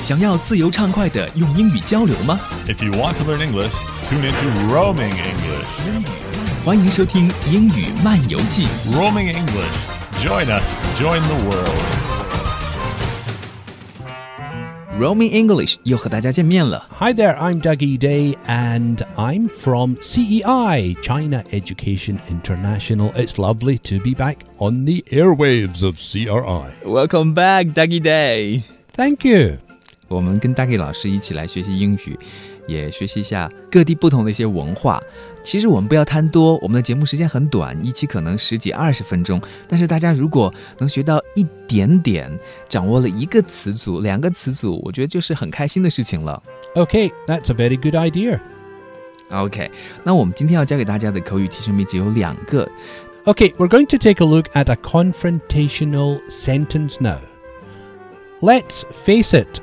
想要自由畅快的用英语交流吗 If you want to learn English, tune into Roaming English. 欢迎收听《英语漫游记》。 Roaming English. Join us. Join the world. Roaming English 又和大家见面了。 Hi there, I'm Dougie Day and I'm from CEI, China Education International. It's lovely to be back on the airwaves of CRI. Welcome back, Dougie Day。 Thank you. 我们跟 Dougie 老师一起来学习英语，也学习一下各地不同的一些文化。其实我们不要贪多，我们的节目时间很短，一期可能十几二十分钟。但是大家如果能学到一点点，掌握了一个词组、两个词组，我觉得就是很开心的事情了。 Okay, that's a very good idea. OK，那我们今天要教给大家的口语提升秘籍有两个。 Okay, we're going to take a look at a confrontational sentence now. Let's face it,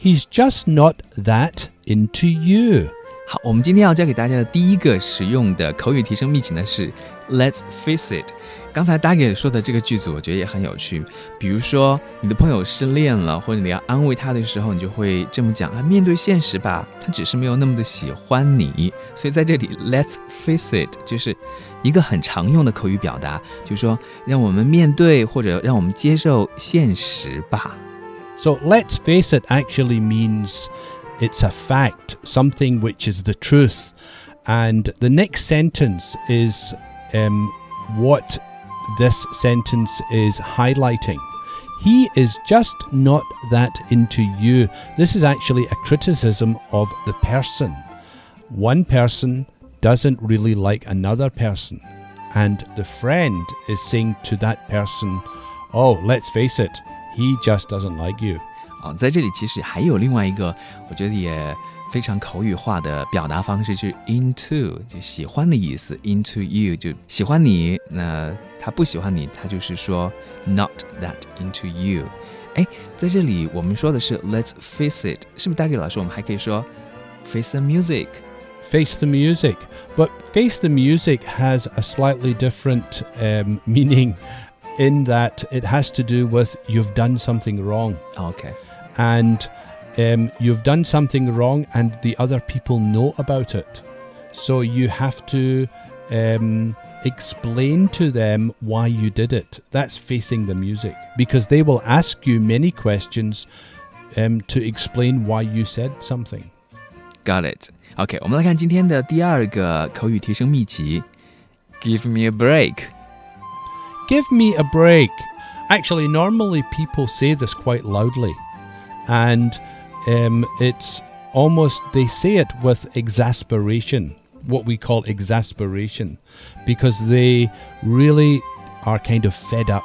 He's just not that into you. 好，我们今天要教给大家的第一个实用的口语提升秘籍呢是 Let's face it。刚才 d a g 说的这个句子，我觉得也很有趣。比如说，你的朋友失恋了，或者你要安慰他的时候，你就会这么讲啊：面对现实吧，他只是没有那么的喜欢你。所以在这里，Let's face it 就是一个很常用的口语表达，就是说让我们面对或者让我们接受现实吧。So let's face it actually means it's a fact, something which is the truth. And the next sentence is um, what this sentence is highlighting. He is just not that into you. This is actually a criticism of the person. One person doesn't really like another person. And the friend is saying to that person, Oh, let's face it, he just doesn't like you. 哦，在这里其实还有另外一个，我觉得也非常口语化的表达方式，就是 into，就喜欢的意思，into you 就喜欢你。那他不喜欢你，他就是说 not that into you。哎，在这里我们说的是 let's face it，是不是大给老师？我们还可以说 face the music。 face the music. But face the music has a slightly different um, meaning in that it has to do with you've done something wrong. OK， And um, you've done something wrong, and the other people know about it. So you have to um, explain to them why you did it. That's facing the music. Because they will ask you many questions um, to explain why you said something. got it。OK，我们来看今天的第二个口语提升秘籍，Give me a break。 Give me a break. Actually, normally people say this quite loudly, and um, it's almost they say it with exasperation, what we call exasperation, because they really are kind of fed up.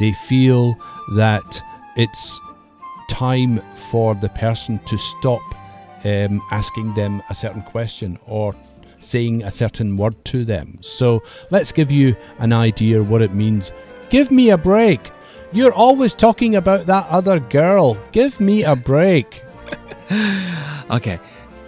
They feel that it's time for the person to stop um, asking them a certain question or saying a certain word to them. So let's give you an idea what it means. Give me a break. You're always talking about that other girl. Give me a break. OK，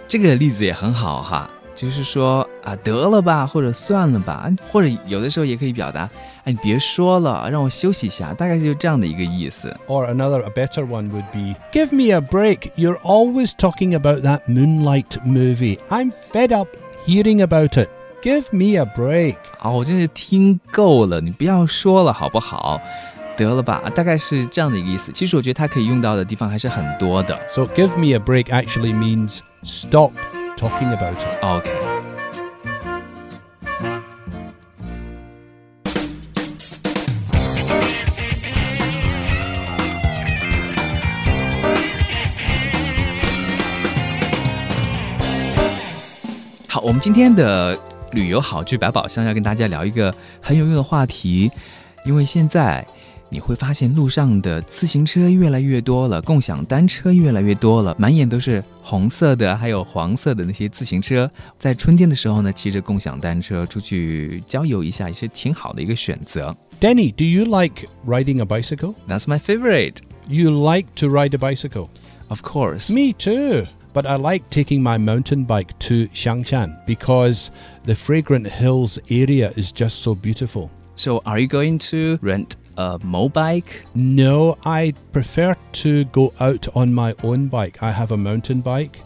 这个例子也很好哈，就是说啊，得了吧，或者算了吧，或者有的时候也可以表达，哎，你别说了，让我休息一下，大概就是这样的一个意思。 Or another, a better one would be Give me a break. You're always talking about that Moonlight movie. I'm fed up hearing about it. Give me a break. 啊，我真是听够了，你不要说了好不好？得了吧，大概是这样的一个意思。其实我觉得它可以用到的地方还是很多的。 So, give me a break actually means stop talking about it. OK。 们今天的旅游好剧百宝箱要跟大家聊一个很有用的话题，因为现在你会发现路上的自行车越来越多了，共享单车越来越多了，满眼都是红色的，还有黄色的那些自行车。在春天的时候呢，骑着共享单车出去郊游一下，也是挺好的一个选择。Danny, do you like riding a bicycle? That's my favorite, You like to ride a bicycle? of course. Me too. But I like taking my mountain bike to Xiangshan because the Fragrant Hills area is just so beautiful. So, are you going to rent a mobike? No, I prefer to go out on my own bike. I have a mountain bike,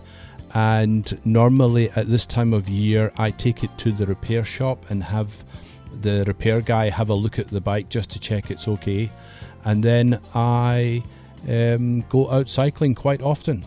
and normally at this time of year, I take it to the repair shop and have the repair guy have a look at the bike just to check it's okay. And then I um, go out cycling quite often.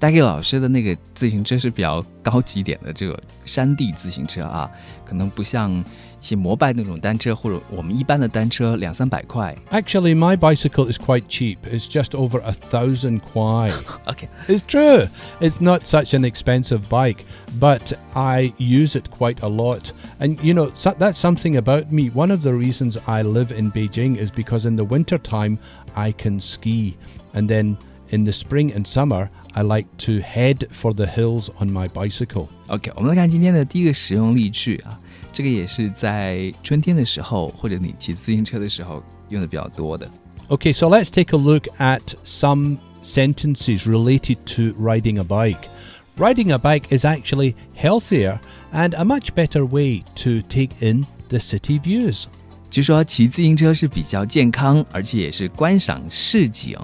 大 K 老师的那个自行车是比较高级点的这个山地自行车啊，可能不像一些摩拜那种单车或者我们一般的单车两三百块。 Actually, my bicycle is quite cheap. It's just over a thousand kwai. OK， It's true. It's not such an expensive bike, but I use it quite a lot. And you know, so- that's something about me. One of the reasons I live in Beijing is because in the winter time I can ski, and then in the spring and summer I like to head for the hills on my bicycle. OK，我们来看今天的第一个实用例句啊，这个也是在春天的时候或者你骑自行车的时候用的比较多的。 Okay, so let's take a look at some sentences related to riding a bike. Riding a bike is actually healthier and a much better way to take in the city views. 据说骑自行车是比较健康，而且也是观赏市景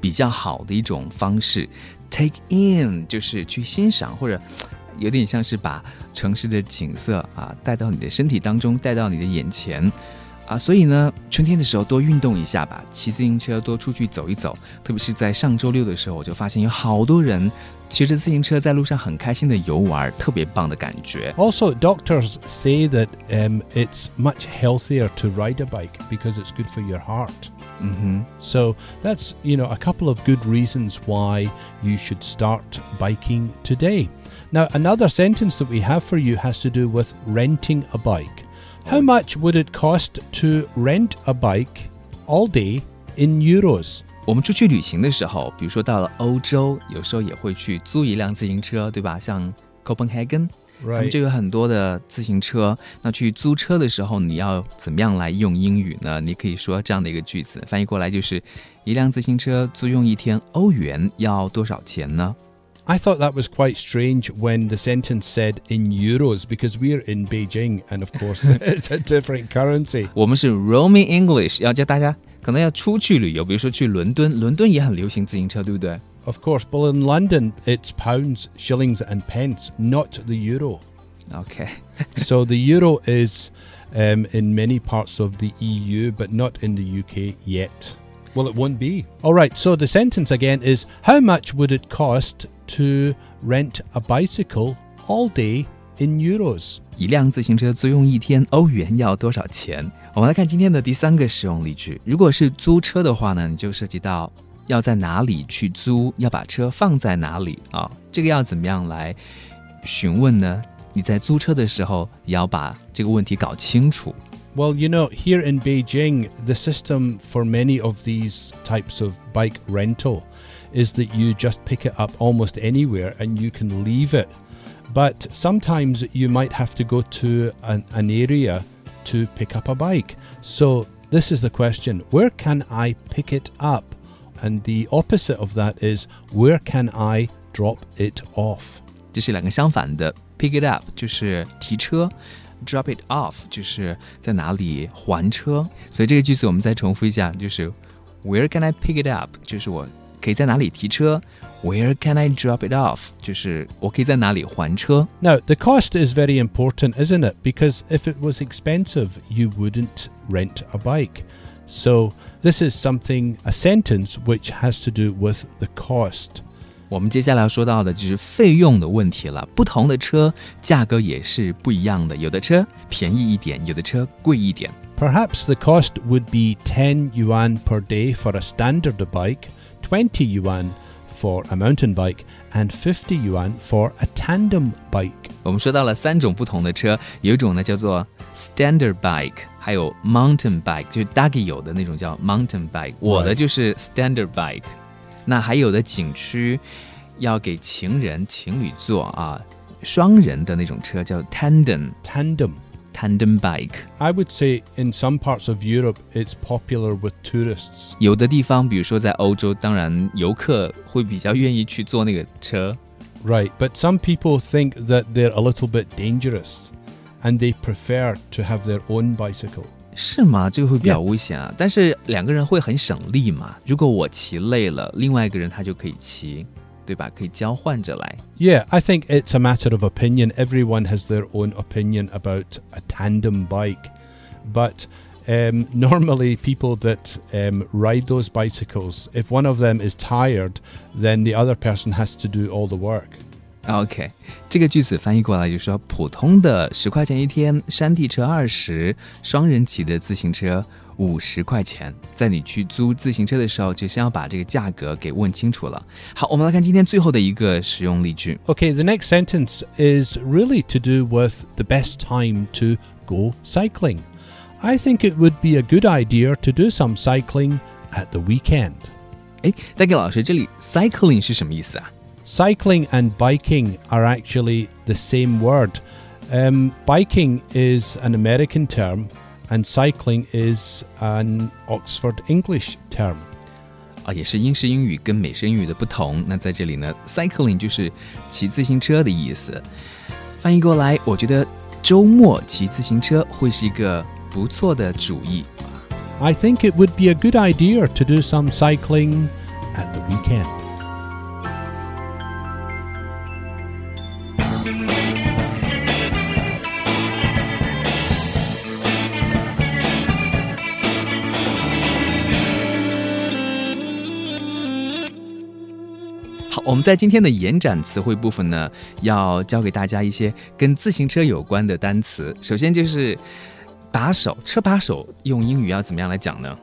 比较好的一种方式。 Take in 就是去欣赏，或者有点像是把城市的景色啊带到你的身体当中，带到你的眼前。啊。所以呢，春天的时候多运动一下吧，骑自行车多出去走一走。特别是在上周六的时候，我就发现有好多人骑着自行车在路上很开心的游玩，特别棒的感觉。 Also, doctors say that um, it's much healthier to ride a bike because it's good for your heart. 嗯哼。 So that's you know a couple of good reasons why you should start biking today. Now another sentence that we have for you has to do with renting a bike. How much would it cost to rent a bike all day in euros? 我们出去旅行的时候，比如说到了欧洲，有时候也会去租一辆自行车，对吧？像 Copenhagen，他们 Right. 就有很多的自行车。那去租车的时候，你要怎么样来用英语呢？你可以说这样的一个句子，翻译过来就是：一辆自行车租用一天欧元要多少钱呢？ I thought that was quite strange when the sentence said in euros because we're in Beijing and of course it's a different currency. 我们是 roaming English，要教大家可能要出去旅游，比如说去伦敦，伦敦也很流行自行车，对不对？ Of course, but in London it's pounds, shillings and pence, not the euro. OK， so the euro is um, in many parts of the EU, but not in the UK yet. Well, it won't be. All right, so the sentence again is How much would it cost to rent a bicycle all day in euros? 一辆自行车租用一天欧元要多少钱？我们来看今天的第三个使用例句。如果是租车的话呢，你就涉及到要在哪里去租，要把车放在哪里啊？这个要怎么样来询问呢？你在租车的时候也要把这个问题搞清楚。Well, you know, here in Beijing, the system for many of these types of bike rental is that you just pick it up almost anywhere and you can leave it. But sometimes you might have to go to an, an area to pick up a bike. So, this is the question where can I pick it up? And the opposite of that is where can I drop it off? 这是两个相反的。Pick it up 就是提车 ，drop it off 就是在哪里还车。所以这个句子我们再重复一下，就是 Where can I pick it up？就是我可以在哪里提车。Where can I drop it off？就是我可以在哪里还车。 Now, the cost is very important, isn't it? Because if it was expensive, you wouldn't rent a bike. So, this is something, a sentence which has to do with the cost. 我们接下来要说到的就是费用的问题了。不同的车价格也是不一样的，有的车便宜一点，有的车贵一点。Perhaps the cost would be 10 yuan per day for a standard bike, 20 yuan for a mountain bike, and 50 yuan for a tandem bike. 我们说到了三种不同的车，有一种呢叫做 standard bike，还有 mountain bike，就是 Dagi 有的那种叫 mountain bike，我的就是 standard bike。那还有的景区要给情人、情侣坐啊，双人的那种车叫 tandem Tandem. tandem bike。 I would say in some parts of Europe it's popular with tourists. 有的地方，比如说在欧洲，当然游客会比较愿意去坐那个车。 Right, but some people think that they're a little bit dangerous and they prefer to have their own bicycle. 是吗？这个会比较危险啊。但是两个人会很省力嘛。如果我骑累了，另外一个人他就可以骑，对吧？可以交换着来。 Yeah, I think it's a matter of opinion. Everyone has their own opinion about a tandem bike. But um, normally, people that um, ride those bicycles, if one of them is tired, then the other person has to do all the work. OK，这个句子翻译过来就是说，普通的十块钱一天，山地车二十，双人骑的自行车五十块钱。在你去租自行车的时候，就先要把这个价格给问清楚了。好，我们来看今天最后的一个实用例句。 Okay, the next sentence is really to do with the best time to go cycling. I think it would be a good idea to do some cycling at the weekend. 哎，再给老师，这里 cycling 是什么意思啊？ Cycling and biking are actually the same word. Um, biking is an American term, and cycling is an Oxford English term. 啊，也是英式英语跟美式英语的不同。那在这里呢，cycling 就是骑自行车的意思。翻译过来，我觉得周末骑自行车会是一个不错的主意。 I think it would be a good idea to do some cycling at the weekend. 我们在今天的延展词汇部分呢，要教给大家一些跟自行车有关的单词。首先就是把手，车把手用英语要怎么样来讲呢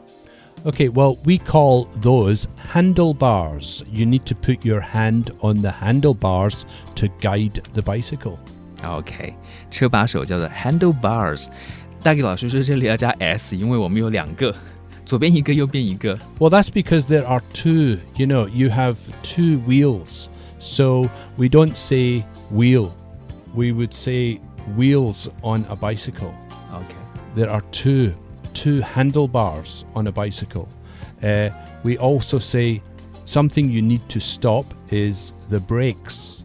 ？Okay, well, we call those handlebars. You need to put your hand on the handlebars to guide the bicycle. OK，车把手叫做 handlebars。大给老师说这里要加 s，因为我们有两个，左边一个，右边一个。 Well, that's because there are two. You know, you have two wheels. So we don't say wheel, we would say wheels on a bicycle. OK， There are two, two handlebars on a bicycle. Uh, we also say something you need to stop is the brakes.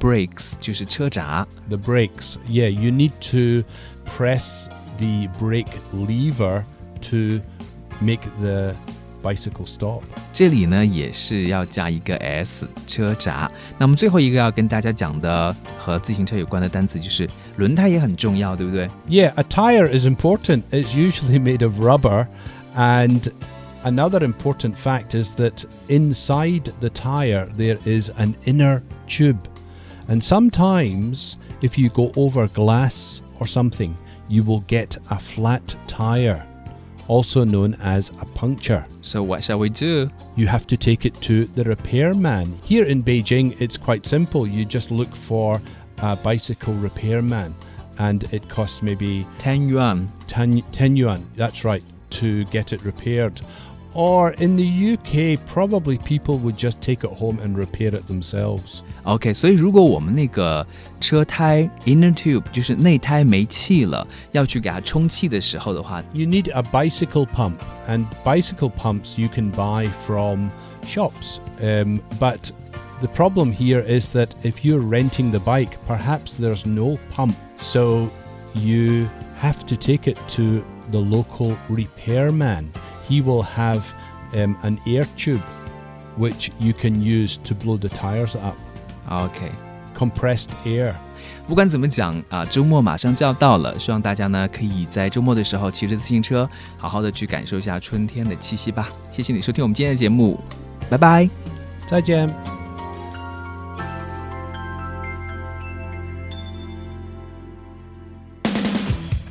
brakes 就是车闸。 The brakes, yeah, you need to press the brake lever to make the bicycle stop. 这里呢也是要加一个 s 车闸。那么最后一个要跟大家讲的和自行车有关的单词就是轮胎也很重要，对不对？ Yeah, a tire is important. It's usually made of rubber. And another important fact is that inside the tire there is an inner tube. And sometimes, if you go over glass or something, you will get a flat tire, also known as a puncture. So what shall we do? You have to take it to the repairman. Here in Beijing, it's quite simple. You just look for a bicycle repairman, and it costs maybe 10 yuan。10, 10 yuan, that's right, to get it repaired Or in the UK, probably people would just take it home and repair it themselves. OK，所以如果我们那个车胎 inner tube 就是内胎没气了，要去给它充气的时候的话， You need a bicycle pump, and bicycle pumps you can buy from shops. Um, but the problem here is that if you're renting the bike, perhaps there's no pump. So you have to take it to the local repairman. He will have um, an air tube which you can use to blow the tires up. OK，Compressed air. 不管怎么讲啊，周末马上就要到了，希望大家呢可以在周末的时候骑着自行车，好好的去感受一下春天的气息吧。谢谢你收听我们今天的节目，拜拜。再见。